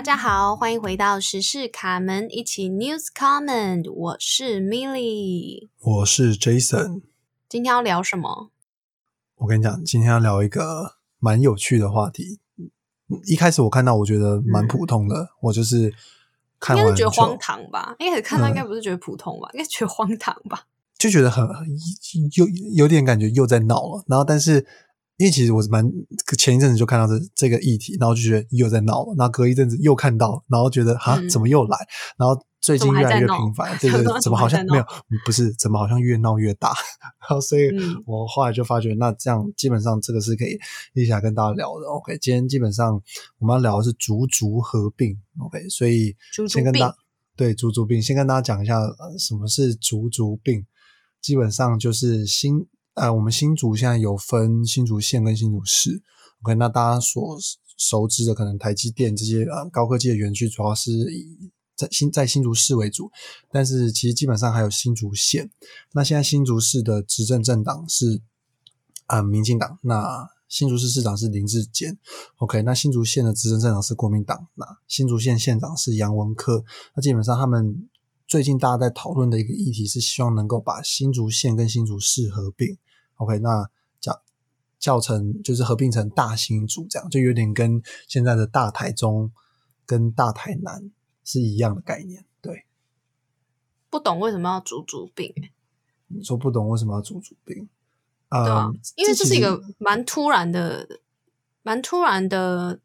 大家好，欢迎回到时事卡门，一起 News Comment。我是 Milly，我是 Jason。今天要聊什么？我跟你讲，今天要聊一个蛮有趣的话题。一开始我看到，我觉得蛮普通的，我就是看完应该是觉得荒唐吧？一开始看到应该不是觉得普通吧？应该觉得荒唐吧？就觉得很有有点感觉又在闹了。然后，但是因为其实我是蛮前一阵子就看到这这个议题，然后就觉得又在闹了。然后隔一阵子又看到，然后觉得哈怎么又来？然后最近越来越频繁，对 对，怎么好像没有？不是，怎么好像越闹越大？然后，所以我后来就发觉，那这样基本上这个是可以一起来跟大家聊的。OK，今天基本上我们要聊的是足足合并。OK，所以先跟大对足足病，先跟大家讲一下什么是足足病。基本上就是新呃，我们新竹现在有分新竹县跟新竹市。OK，那大家所熟知的可能台积电这些呃高科技的园区，主要是以在新在新竹市为主，但是其实基本上还有新竹县。那现在新竹市的执政政党是啊民进党，那新竹市市长是林志坚。OK，那新竹县的执政政党是国民党，那新竹县县长是杨文科。那基本上他们。最近大家在讨论的一个议题是，希望能够把新竹县跟新竹市合并。OK，那叫叫成就是合并成大新竹，这样就有点跟现在的大台中跟大台南是一样的概念。对，不懂为什么要组组并？你说不懂为什么要组组并？啊，因为这是一个蛮突然的、蛮突然的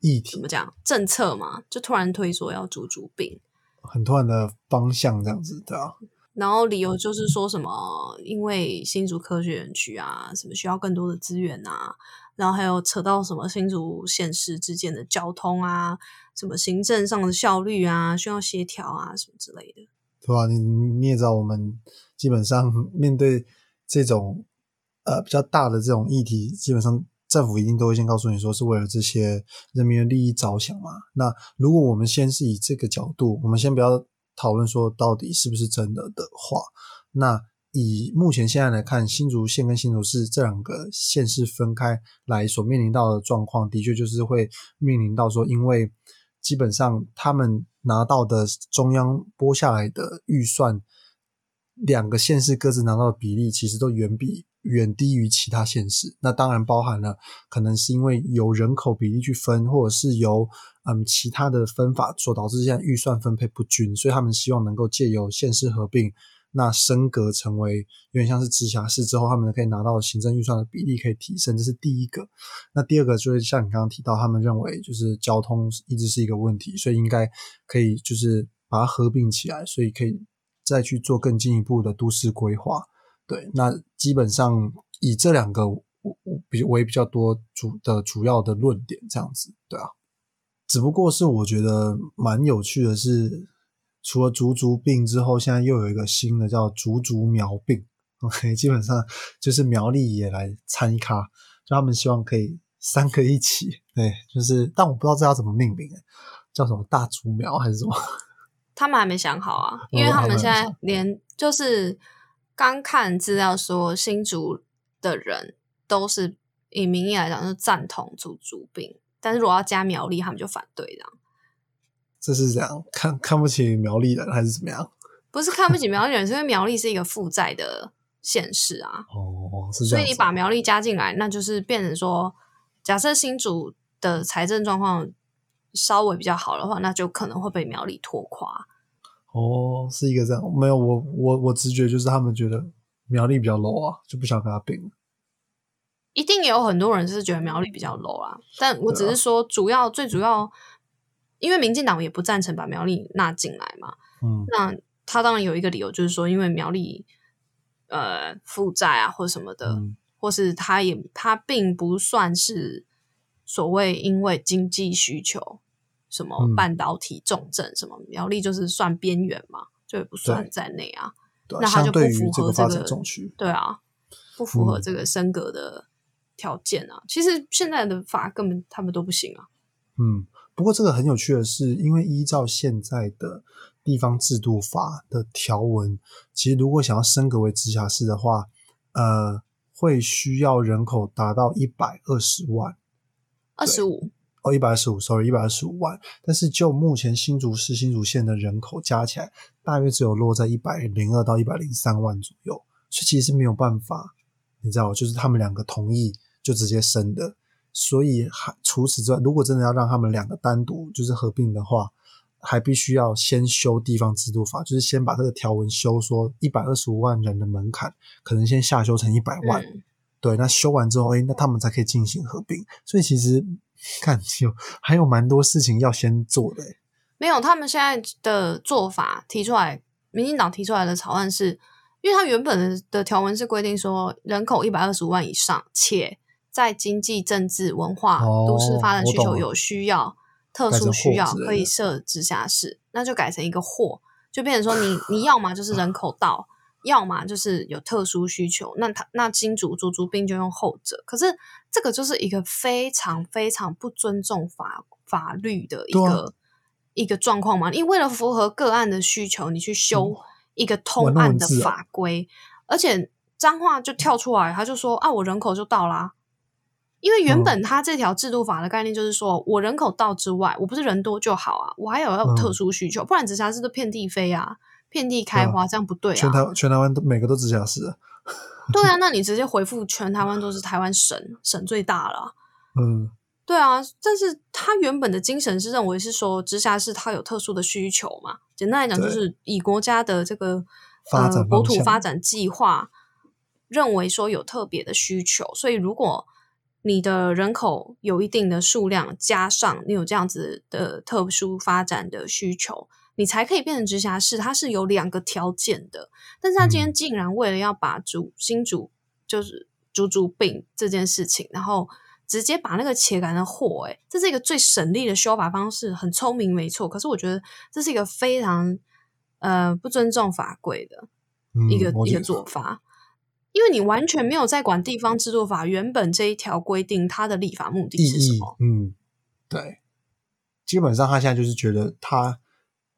议题。怎么讲？政策嘛，就突然推说要组组并。很突然的方向这样子对啊，然后理由就是说什么，因为新竹科学园区啊，什么需要更多的资源啊，然后还有扯到什么新竹县市之间的交通啊，什么行政上的效率啊，需要协调啊，什么之类的，对啊？你你也知道，我们基本上 面对这种呃比较大的这种议题，基本上。政府一定都会先告诉你说是为了这些人民的利益着想嘛？那如果我们先是以这个角度，我们先不要讨论说到底是不是真的的话，那以目前现在来看，新竹县跟新竹市这两个县市分开来所面临到的状况，的确就是会面临到说，因为基本上他们拿到的中央拨下来的预算，两个县市各自拿到的比例，其实都远比。远低于其他县市，那当然包含了可能是因为由人口比例去分，或者是由嗯其他的分法所导致现在预算分配不均，所以他们希望能够借由县市合并，那升格成为有点像是直辖市之后，他们可以拿到行政预算的比例可以提升，这是第一个。那第二个就是像你刚刚提到，他们认为就是交通一直是一个问题，所以应该可以就是把它合并起来，所以可以再去做更进一步的都市规划。对，那基本上以这两个比为比较多主的主要的论点这样子，对啊。只不过是我觉得蛮有趣的是，除了竹竹病之后，现在又有一个新的叫竹竹苗病。OK，基本上就是苗栗也来参一咖，就他们希望可以三个一起。对，就是但我不知道这要怎么命名，叫什么大竹苗还是什么？他们还没想好啊，因为他们现在连就是。刚看资料说，新竹的人都是以名义来讲是赞同竹竹病，但是如果要加苗栗，他们就反对这样。这是这样看看不起苗栗人还是怎么样？不是看不起苗栗人，是因为苗栗是一个负债的县市啊。哦，是这样。所以你把苗栗加进来，那就是变成说，假设新竹的财政状况稍微比较好的话，那就可能会被苗栗拖垮。哦，是一个这样，没有我我我直觉就是他们觉得苗栗比较 low 啊，就不想跟他并。一定也有很多人是觉得苗栗比较 low 啊，但我只是说主要最主要，因为民进党也不赞成把苗栗纳进来嘛。嗯，那他当然有一个理由，就是说因为苗栗呃负债啊或什么的，或是他也他并不算是所谓因为经济需求。什么半导体重镇，什么苗栗就是算边缘嘛，就不算在内啊。那它就不符合这个对啊，不符合这个升格的条件啊。其实现在的法根本他们都不行啊。嗯，不过这个很有趣的是，因为依照现在的地方制度法的条文，其实如果想要升格为直辖市的话，呃，会需要人口达到一百二十万，二十五。哦，一百二十五，sorry，一百二十五万。但是就目前新竹市、新竹县的人口加起来，大约只有落在一百零二到一百零三万左右，所以其实没有办法，你知道，就是他们两个同意就直接生的。所以还除此之外，如果真的要让他们两个单独就是合并的话，还必须要先修地方制度法，就是先把这个条文修说一百二十五万人的门槛，可能先下修成一百万。对，那修完之后，哎，那他们才可以进行合并。所以其实看有还有蛮多事情要先做的。没有，他们现在的做法提出来，民进党提出来的草案是，因为他原本的条文是规定说，人口一百二十五万以上，且在经济、政治、文化、都市发展需求有需要、特殊需要，可以设直辖市，那就改成一个或，就变成说你你要么就是人口到。要么就是有特殊需求，那他那金主足足兵就用后者。可是这个就是一个非常非常不尊重法法律的一个一个状况嘛？因为为了符合个案的需求，你去修一个通案的法规，而且脏话就跳出来，他就说啊，我人口就到啦。因为原本他这条制度法的概念就是说我人口到之外，我不是人多就好啊，我还有要有特殊需求，不然直辖市都遍地飞啊。遍地开花，这样不对啊！全台全台湾都每个都直辖市，对啊，那你直接回复全台湾都是台湾省，省最大了。嗯，对啊，但是他原本的精神是认为是说直辖市它有特殊的需求嘛？简单来讲，就是以国家的这个呃国土发展计划认为说有特别的需求，所以如果你的人口有一定的数量，加上你有这样子的特殊发展的需求。你才可以变成直辖市，它是有两个条件的。但是他今天竟然为了要把主新主就是主主病这件事情，然后直接把那个且改成货，哎，这是一个最省力的修法方式，很聪明，没错。可是我觉得这是一个非常呃不尊重法规的一个一个做法，因为你完全没有在管地方制度法原本这一条规定它的立法目的是什么。嗯，对，基本上他现在就是觉得他。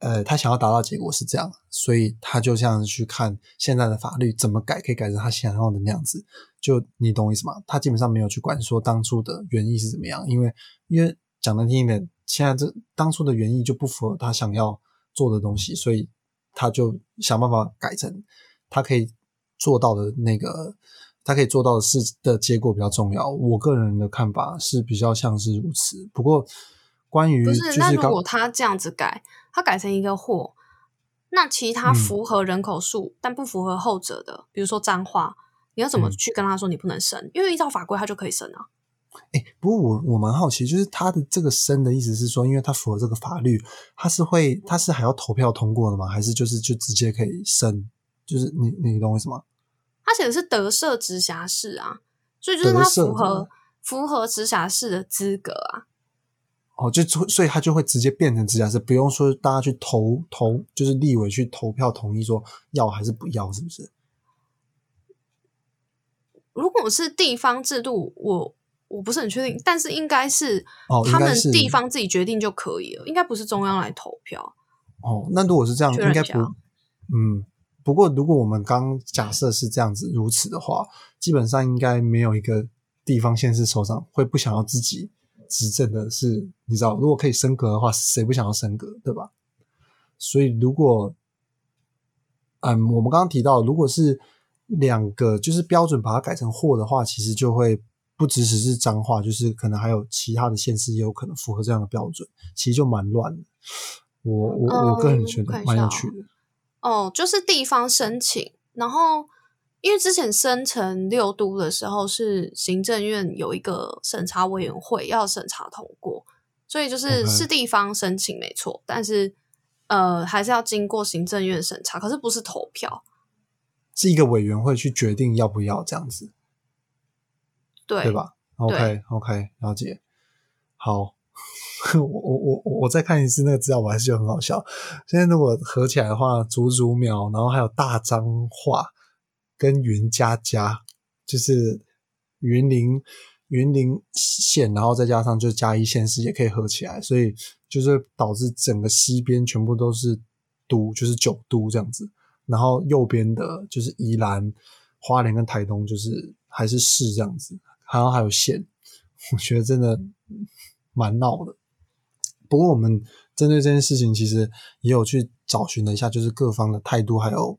呃，他想要达到结果是这样，所以他就这样去看现在的法律怎么改，可以改成他想要的那样子。就你懂我意思吗？他基本上没有去管说当初的原意是怎么样，因为因为讲难听一点，现在这当初的原意就不符合他想要做的东西，所以他就想办法改成他可以做到的那个，他可以做到的事的结果比较重要。我个人的看法是比较像是如此。不过关于不是那如果他这样子改。他改成一个或，那其他符合人口数但不符合后者的，比如说脏话，你要怎么去跟他说你不能生？因为依照法规，他就可以生啊。哎，不过我我蛮好奇，就是他的这个生的意思是说，因为他符合这个法律，他是会他是还要投票通过的吗？还是就是就直接可以生？就是你你懂为什么？他写的是得设直辖市啊，所以就是他符合符合直辖市的资格啊。哦，就所以他就会直接变成直辖市，不用说大家去投投，就是立委去投票同意说要还是不要，是不是？如果是地方制度，我我不是很确定，但是应该是他们地方自己决定就可以了，应该不是中央来投票。哦，那如果是这样，应该不，嗯，不过如果我们刚假设是这样子如此的话，基本上应该没有一个地方县市首长会不想要自己。执政的是，你知道，如果可以升格的话，谁不想要升格，对吧？所以，如果，嗯，我们刚刚提到，如果是两个就是标准把它改成或的话，其实就会不只只是脏话，就是可能还有其他的县市也有可能符合这样的标准，其实就蛮乱的。我我我个人觉得蛮有趣的。哦，就是地方申请，然后。因为之前生成六都的时候，是行政院有一个审查委员会要审查通过，所以就是是地方申请没错，但是呃还是要经过行政院审查，可是不是投票，是一个委员会去决定要不要这样子，对对吧？OK OK，了解。好，我我我我再看一次那个资料，我还是觉得很好笑。现在如果合起来的话，竹竹苗，然后还有大脏话。跟云加加，就是云林云林县，然后再加上就嘉义县市也可以合起来，所以就是导致整个西边全部都是都，就是九都这样子。然后右边的就是宜兰、花莲跟台东，就是还是市这样子。然后还有县，我觉得真的蛮闹的。不过我们针对这件事情，其实也有去找寻了一下，就是各方的态度，还有，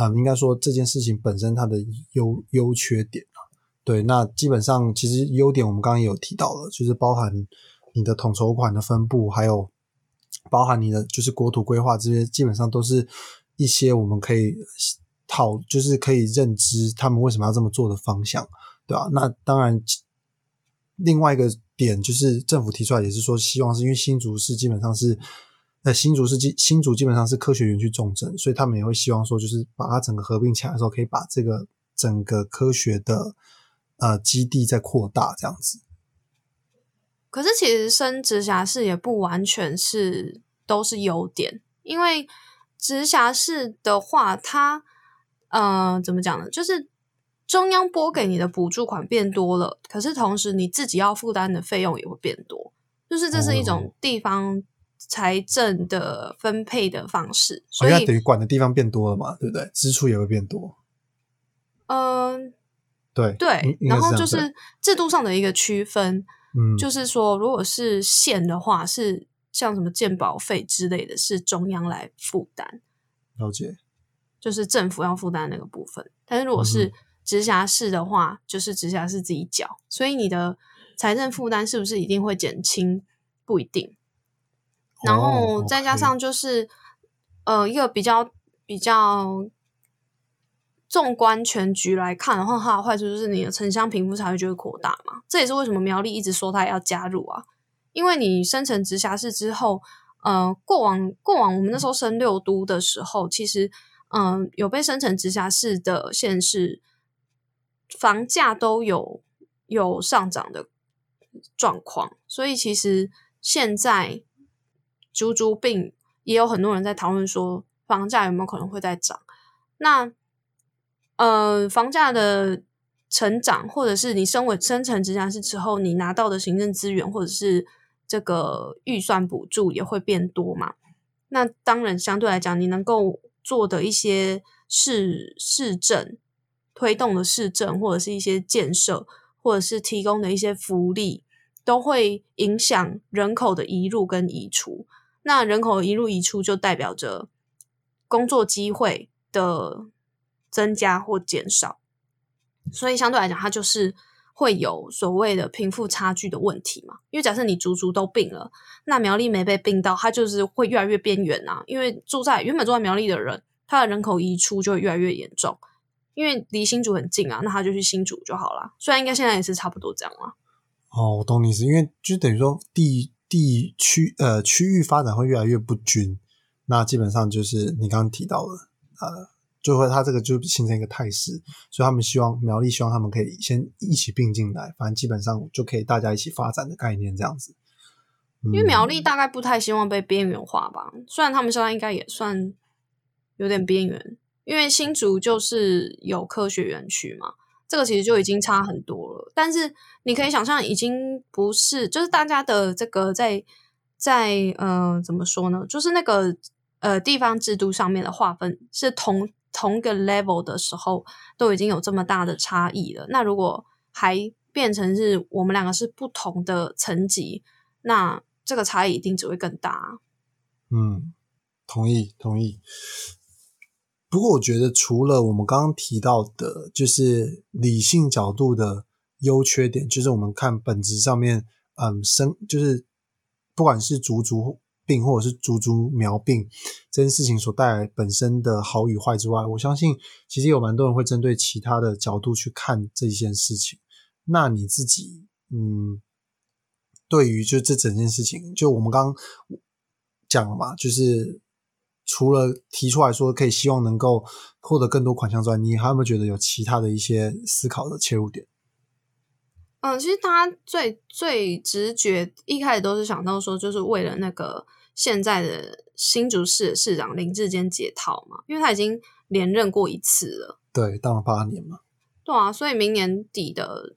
嗯，应该说这件事情本身它的优优缺点啊。对，那基本上其实优点我们刚刚也有提到了，就是包含你的统筹款的分布，还有包含你的就是国土规划这些，基本上都是一些我们可以讨，就是可以认知他们为什么要这么做的方向，对吧？那当然，另外一个。点就是政府提出来也是说，希望是因为新竹市基本上是，呃，新竹是基新竹基本上是科学园区重镇，所以他们也会希望说，就是把它整个合并起来的时候，可以把这个整个科学的呃基地再扩大这样子。可是其实升直辖市也不完全是都是优点，因为直辖市的话，它呃怎么讲呢？就是。中央拨给你的补助款变多了，可是同时你自己要负担的费用也会变多，就是这是一种地方财政的分配的方式，所以等于管的地方变多了嘛，对不对？支出也会变多。嗯，对对，然后就是制度上的一个区分，嗯，就是说如果是县的话，是像什么建保费之类的，是中央来负担，了解，就是政府要负担那个部分，但是如果是直辖市的话，就是直辖市自己缴，所以你的财政负担是不是一定会减轻？不一定。然后再加上就是，呃，一个比较比较纵观全局来看的话，它的坏处就是你的城乡贫富差距就会扩大嘛。这也是为什么苗栗一直说它要加入啊，因为你生成直辖市之后，呃，过往过往我们那时候升六都的时候，其实嗯，有被升成直辖市的县市。房价都有有上涨的状况，所以其实现在猪猪病也有很多人在讨论说，房价有没有可能会再涨？那呃，房价的成长，或者是你升为生成直辖市之后，你拿到的行政资源或者是这个预算补助也会变多嘛？那当然，相对来讲，你能够做的一些市市政。推动的市政或者是一些建设，或者是提供的一些福利，都会影响人口的移入跟移出。那人口移入移出就代表着工作机会的增加或减少，所以相对来讲，它就是会有所谓的贫富差距的问题嘛。因为假设你足足都病了，那苗栗没被病到，它就是会越来越边缘啊。因为住在原本住在苗栗的人，他的人口移出就会越来越严重。因为离新竹很近啊，那他就去新竹就好了。虽然应该现在也是差不多这样了。哦，我懂你意思，因为就等于说地地区呃区域发展会越来越不均，那基本上就是你刚刚提到的呃，就会它这个就形成一个态势，所以他们希望苗栗希望他们可以先一起并进来，反正基本上就可以大家一起发展的概念这样子。因为苗栗大概不太希望被边缘化吧，虽然他们现在应该也算有点边缘。因为新竹就是有科学园区嘛，这个其实就已经差很多了。但是你可以想象，已经不是就是大家的这个在在呃怎么说呢？就是那个呃地方制度上面的划分是同同个 level 的时候，都已经有这么大的差异了。那如果还变成是我们两个是不同的层级，那这个差异一定只会更大。嗯，同意，同意。不过，我觉得除了我们刚刚提到的，就是理性角度的优缺点，就是我们看本质上面，嗯，生就是不管是足足病或者是足足苗病这件事情所带来本身的好与坏之外，我相信其实有蛮多人会针对其他的角度去看这件事情。那你自己，嗯，对于就这整件事情，就我们刚刚讲了嘛，就是。除了提出来说可以希望能够获得更多款项之外，你还有没有觉得有其他的一些思考的切入点？嗯，其实他最最直觉一开始都是想到说，就是为了那个现在的新竹市市长林志坚解套嘛，因为他已经连任过一次了，对，当了八年嘛，对啊，所以明年底的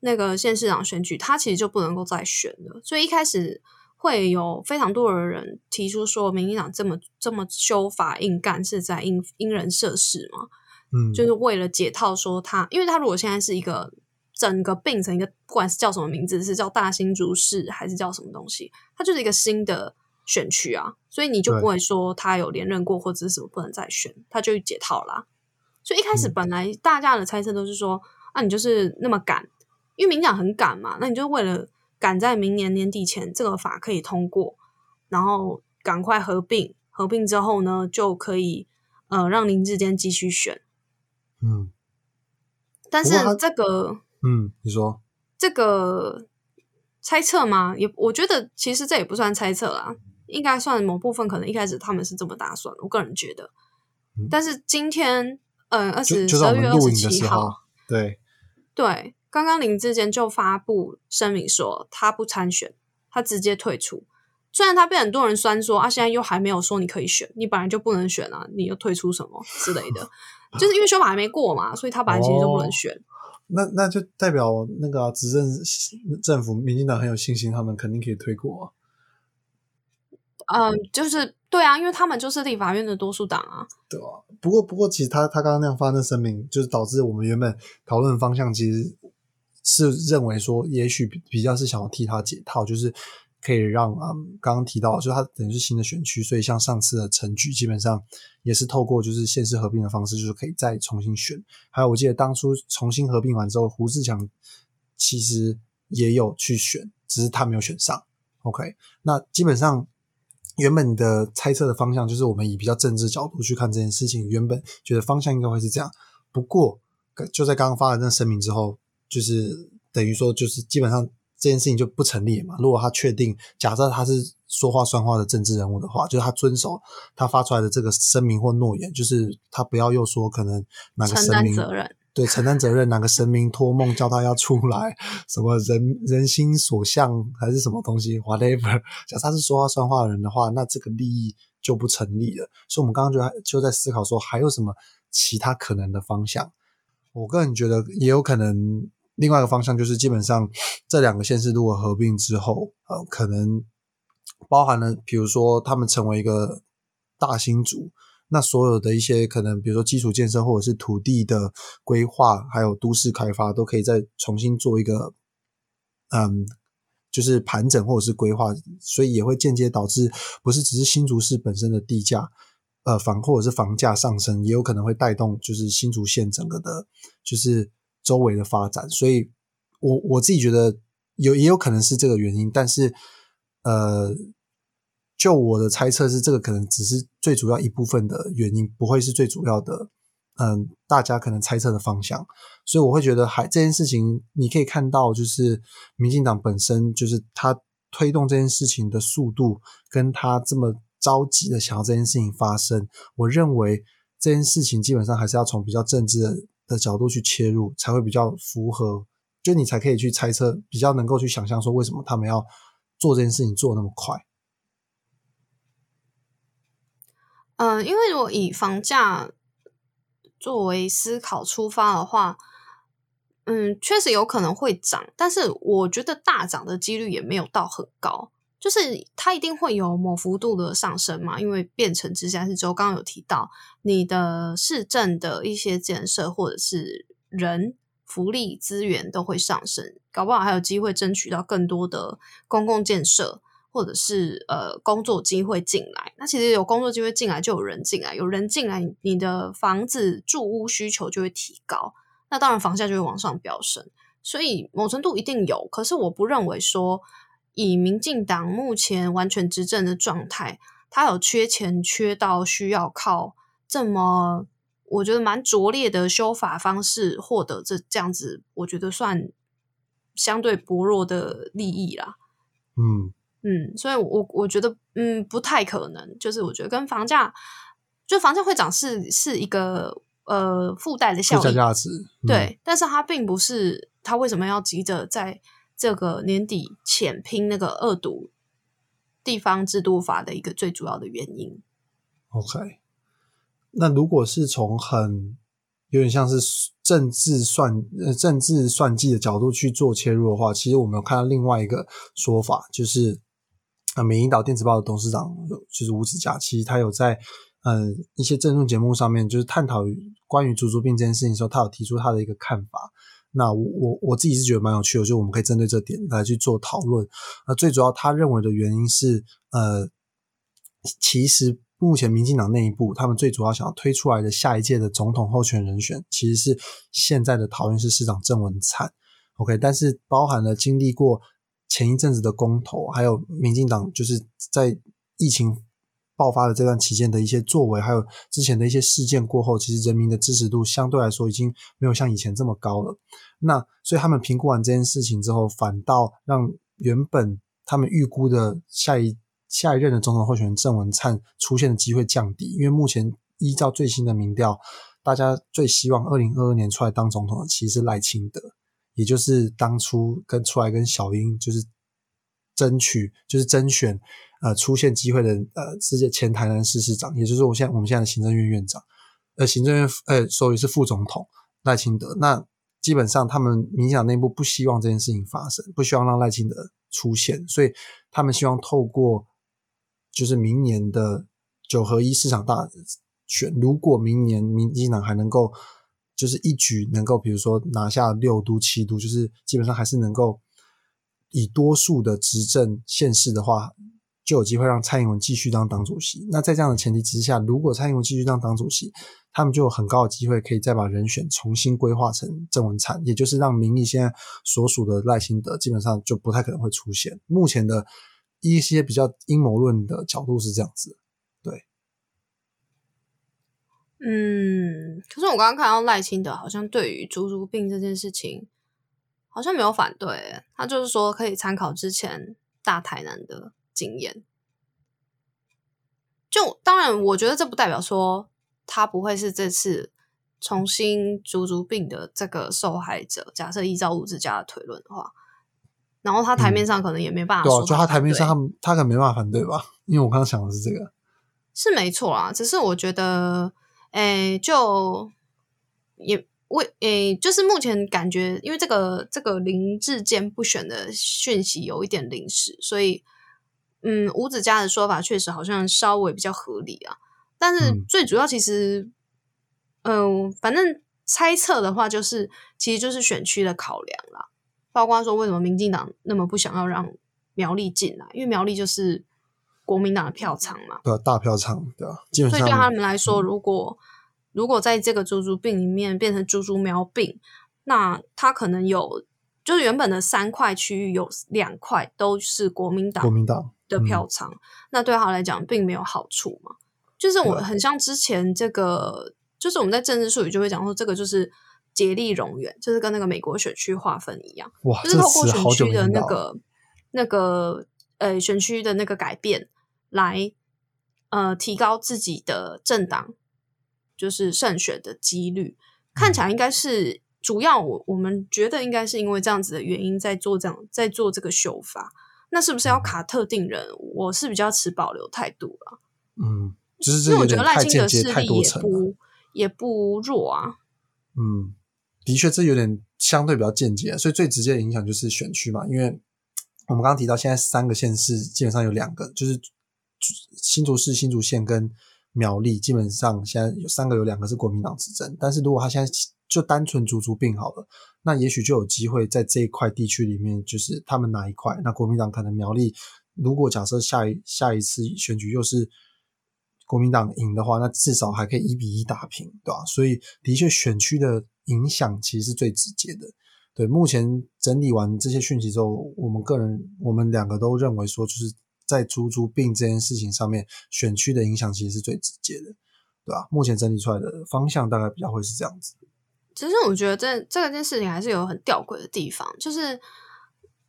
那个县市长选举，他其实就不能够再选了，所以一开始。会有非常多的人提出说，民进党这么这么修法硬干是在因因人设事嘛？嗯，就是为了解套，说他，因为他如果现在是一个整个并成一个，不管是叫什么名字，是叫大新竹市还是叫什么东西，它就是一个新的选区啊，所以你就不会说他有连任过或者是什么不能再选，他就解套啦。所以一开始本来大家的猜测都是说，啊，你就是那么赶，因为民党很赶嘛，那你就为了赶在明年年底前这个法可以通过，然后赶快合并，合并之后呢，就可以呃让林志坚继续选。嗯，但是这个，嗯，你说这个猜测吗？也我觉得其实这也不算猜测啦，应该算某部分可能一开始他们是这么打算，我个人觉得。但是今天。嗯，二十十二月二十七号，对对，刚刚林志坚就发布声明说他不参选，他直接退出。虽然他被很多人酸说啊，现在又还没有说你可以选，你本来就不能选啊，你又退出什么之类的，就是因为修法还没过嘛，所以他本来其实就不能选。那那就代表那个执政政府民进党很有信心，他们肯定可以推过。嗯，就是对啊，因为他们就是立法院的多数党啊。对啊，不过不过，其实他他刚刚那样发那声明，就是导致我们原本讨论方向其实是认为说，也许比较是想要替他解套，就是可以让嗯刚刚提到，就他等于是新的选区，所以像上次的程序，基本上也是透过就是县市合并的方式，就是可以再重新选。还有我记得当初重新合并完之后，胡志强其实也有去选，只是他没有选上。OK，那基本上。原本的猜测的方向就是我们以比较政治角度去看这件事情，原本觉得方向应该会是这样。不过就在刚刚发了那声明之后，就是等于说就是基本上这件事情就不成立嘛。如果他确定，假设他是说话算话的政治人物的话，就是他遵守他发出来的这个声明或诺言，就是他不要又说可能哪个神明。责任。对，承担责任，哪个神明托梦叫他要出来？什么人人心所向还是什么东西？whatever，假设他是说话算话的人的话，那这个利益就不成立了。所以，我们刚刚就就在思考说，还有什么其他可能的方向？我个人觉得也有可能，另外一个方向就是，基本上这两个县市如果合并之后，呃，可能包含了，比如说他们成为一个大新族。那所有的一些可能，比如说基础建设或者是土地的规划，还有都市开发，都可以再重新做一个，嗯，就是盘整或者是规划，所以也会间接导致不是只是新竹市本身的地价，呃，房或者是房价上升，也有可能会带动就是新竹县整个的，就是周围的发展。所以，我我自己觉得有也有可能是这个原因，但是，呃。就我的猜测是，这个可能只是最主要一部分的原因，不会是最主要的。嗯，大家可能猜测的方向，所以我会觉得，还这件事情，你可以看到，就是民进党本身，就是他推动这件事情的速度，跟他这么着急的想要这件事情发生，我认为这件事情基本上还是要从比较政治的的角度去切入，才会比较符合，就你才可以去猜测，比较能够去想象说，为什么他们要做这件事情做那么快。嗯，因为如果以房价作为思考出发的话，嗯，确实有可能会涨，但是我觉得大涨的几率也没有到很高，就是它一定会有某幅度的上升嘛，因为变成直辖市之后，刚刚有提到你的市政的一些建设或者是人福利资源都会上升，搞不好还有机会争取到更多的公共建设。或者是呃工作机会进来，那其实有工作机会进来，就有人进来，有人进来，你的房子住屋需求就会提高，那当然房价就会往上飙升。所以某程度一定有，可是我不认为说以民进党目前完全执政的状态，他有缺钱缺到需要靠这么我觉得蛮拙劣的修法方式获得这这样子，我觉得算相对薄弱的利益啦。嗯。嗯，所以，我我觉得，嗯，不太可能。就是我觉得跟房价，就房价会涨是是一个呃附带的效应，价值对。但是它并不是他为什么要急着在这个年底前拼那个二读地方制度法的一个最主要的原因。OK，那如果是从很有点像是政治算呃政治算计的角度去做切入的话，其实我们有看到另外一个说法，就是。那美银岛电子报的董事长就是吴子嘉，其实他有在嗯一些政论节目上面，就是探讨关于足足病这件事情时候，他有提出他的一个看法。那我我我自己是觉得蛮有趣的，就我们可以针对这点来去做讨论。那最主要他认为的原因是，呃，其实目前民进党内部他们最主要想要推出来的下一届的总统候选人选，其实是现在的桃园市市长郑文灿。OK，但是包含了经历过前一阵子的公投，还有民进党就是在疫情。爆发的这段期间的一些作为，还有之前的一些事件过后，其实人民的支持度相对来说已经没有像以前这么高了。那所以他们评估完这件事情之后，反倒让原本他们预估的下一下一任的总统候选人郑文灿出现的机会降低。因为目前依照最新的民调，大家最希望二零二二年出来当总统的其实是赖清德，也就是当初跟出来跟小英就是争取就是甄选。呃，出现机会的呃，直接前台南市市长，也就是我现在我们现在的行政院院长，呃，行政院呃，所以是副总统赖清德。那基本上他们民进党内部不希望这件事情发生，不希望让赖清德出现，所以他们希望透过就是明年的九合一市场大选，如果明年民进党还能够就是一举能够，比如说拿下六都七都，就是基本上还是能够以多数的执政县市的话。就有机会让蔡英文继续当党主席。那在这样的前提之下，如果蔡英文继续当党主席，他们就有很高的机会可以再把人选重新规划成郑文灿，也就是让民意现在所属的赖清德基本上就不太可能会出现。目前的一些比较阴谋论的角度是这样子，对。嗯，可是我刚刚看到赖清德好像对于猪猪病这件事情好像没有反对，他就是说可以参考之前大台南的。经验，就当然，我觉得这不代表说他不会是这次重新足足病的这个受害者。假设依照物质家的推论的话，然后他台面上可能也没办法说，就他台面上他他可能没办法反对吧？因为我刚刚想的是这个，是没错啊。只是我觉得，哎，就也为诶，就是目前感觉，因为这个这个林志坚不选的讯息有一点临时，所以。嗯，吴子嘉的说法确实好像稍微比较合理啊，但是最主要其实，嗯，反正猜测的话，就是其实就是选区的考量啦，包括说为什么民进党那么不想要让苗栗进来，因为苗栗就是国民党的票仓嘛，对，大票仓，对啊，基本上，所以对他们来说，如果如果在这个猪猪病里面变成猪猪苗病，那他可能有，就是原本的三块区域有两块都是国民党，国民党。的票仓，那对他来讲并没有好处嘛？就是我很像之前这个，就是我们在政治术语就会讲说，这个就是竭力容远，就是跟那个美国选区划分一样，哇，就是透过选区的那个那个呃选区的那个改变来呃提高自己的政党就是胜选的几率，看起来应该是主要我我们觉得应该是因为这样子的原因在做这样在做这个修法。那是不是要卡特定人？我是比较持保留态度了。嗯，就是我觉得赖清德势力也不也不弱啊。嗯，的确，这有点相对比较间接，所以最直接的影响就是选区嘛。因为我们刚刚提到，现在三个县市基本上有两个，就是新竹市、新竹县跟苗栗，基本上现在有三个，有两个是国民党执政。但是如果他现在就单纯足足病好了。那也许就有机会在这一块地区里面，就是他们哪一块？那国民党可能苗栗，如果假设下一下一次选举又是国民党赢的话，那至少还可以一比一打平，对吧？所以的确选区的影响其实是最直接的。对，目前整理完这些讯息之后，我们个人我们两个都认为说，就是在猪猪病这件事情上面，选区的影响其实是最直接的，对吧？目前整理出来的方向大概比较会是这样子。其实我觉得这这件事情还是有很吊诡的地方，就是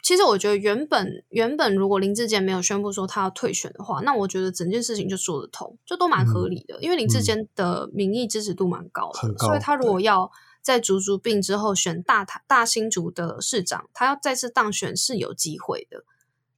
其实我觉得原本原本如果林志坚没有宣布说他要退选的话，那我觉得整件事情就说得通，就都蛮合理的。因为林志坚的民意支持度蛮高的，所以他如果要在竹竹病之后选大台大新竹的市长，他要再次当选是有机会的。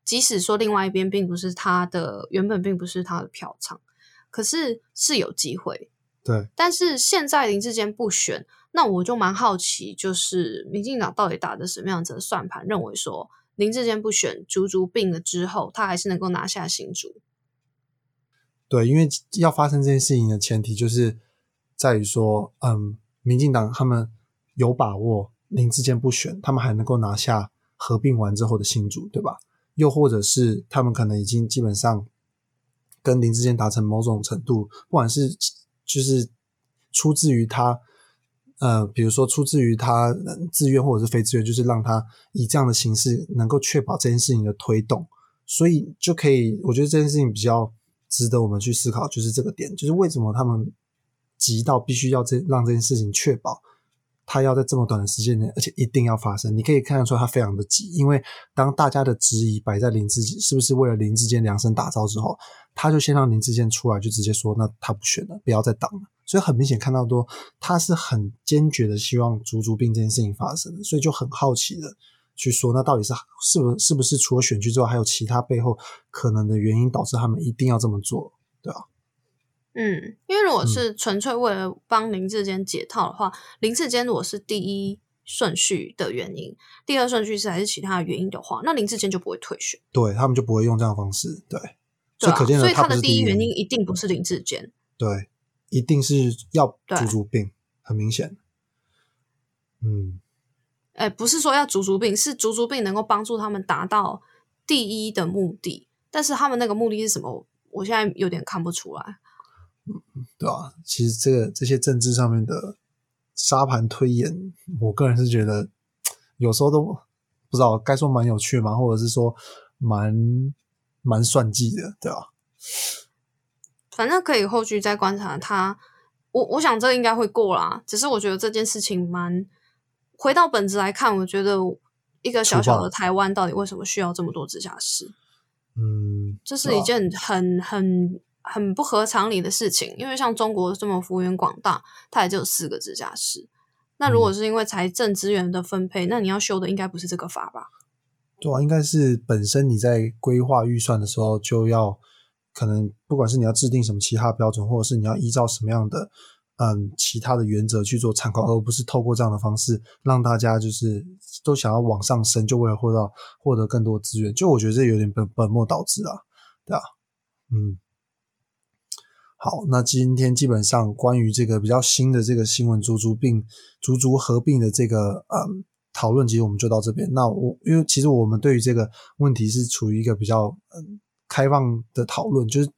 即使说另外一边并不是他的原本并不是他的票仓，可是是有机会。对，但是现在林志坚不选。那我就蛮好奇，就是民进党到底打的什么样子的算盘，认为说林志坚不选足足病了之后，他还是能够拿下新竹？对，因为要发生这件事情的前提，就是在于说，嗯，民进党他们有把握林志坚不选，他们还能够拿下合并完之后的新竹，对吧？又或者是他们可能已经基本上跟林志坚达成某种程度，不管是就是出自于他，呃，比如说出自于他自愿或者是非自愿，就是让他以这样的形式能够确保这件事情的推动，所以就可以，我觉得这件事情比较值得我们去思考，就是这个点，就是为什么他们急到必须要这让这件事情确保。他要在这么短的时间内，而且一定要发生，你可以看得出他非常的急，因为当大家的质疑摆在林志坚是不是为了林志坚量身打造之后，他就先让林志坚出来，就直接说那他不选了，不要再挡了。所以很明显看到多，他是很坚决的希望足足病这件事情发生，所以就很好奇的去说，那到底是是不是是不是除了选举之外，还有其他背后可能的原因导致他们一定要这么做，对吧？嗯，因为如果是纯粹为了帮林志坚解套的话，林志坚如果是第一顺序的原因，第二顺序是还是其他的原因的话，那林志坚就不会退选，对他们就不会用这样的方式，对，所以可见所以他的第一原因。一定不是林志坚，对，一定是要足足病，很明显，嗯，哎，不是说要足足病，是足足病能够帮助他们达到第一的目的，但是他们那个目的是什么？我现在有点看不出来。对啊？其实这个这些政治上面的沙盘推演，我个人是觉得有时候都不知道该说蛮有趣吗，或者是说蛮蛮算计的，对吧？反正可以后续再观察他。我我想这应该会过啦。只是我觉得这件事情蛮回到本质来看，我觉得一个小小的台湾到底为什么需要这么多直辖市？嗯，这是一件很很。很不合常理的事情，因为像中国这么幅员广大，它也就有四个直辖市。那如果是因为财政资源的分配，那你要修的应该不是这个法吧？对啊，应该是本身你在规划预算的时候就要，可能不管是你要制定什么其他标准，或者是你要依照什么样的嗯其他的原则去做参考，而不是透过这样的方式让大家就是都想要往上升，就为了获到获得更多资源。就我觉得这有点本本末倒置啊，对啊，嗯。好，那今天基本上关于这个比较新的这个新闻，足足并足足合并的这个嗯讨论，其实我们就到这边。那我因为其实我们对于这个问题是处于一个比较嗯开放的讨论，就是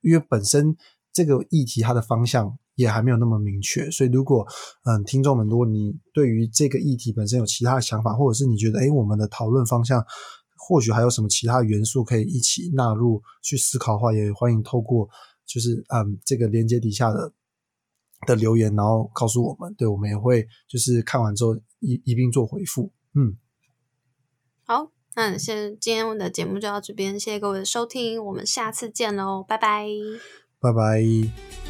因为本身这个议题它的方向也还没有那么明确，所以如果嗯听众们，如果你对于这个议题本身有其他的想法，或者是你觉得哎我们的讨论方向或许还有什么其他元素可以一起纳入去思考的话，也欢迎透过。就是嗯，这个链接底下的的留言，然后告诉我们，对我们也会就是看完之后一一并做回复。嗯，好，那先今天我们的节目就到这边，谢谢各位的收听，我们下次见喽，拜拜，拜拜。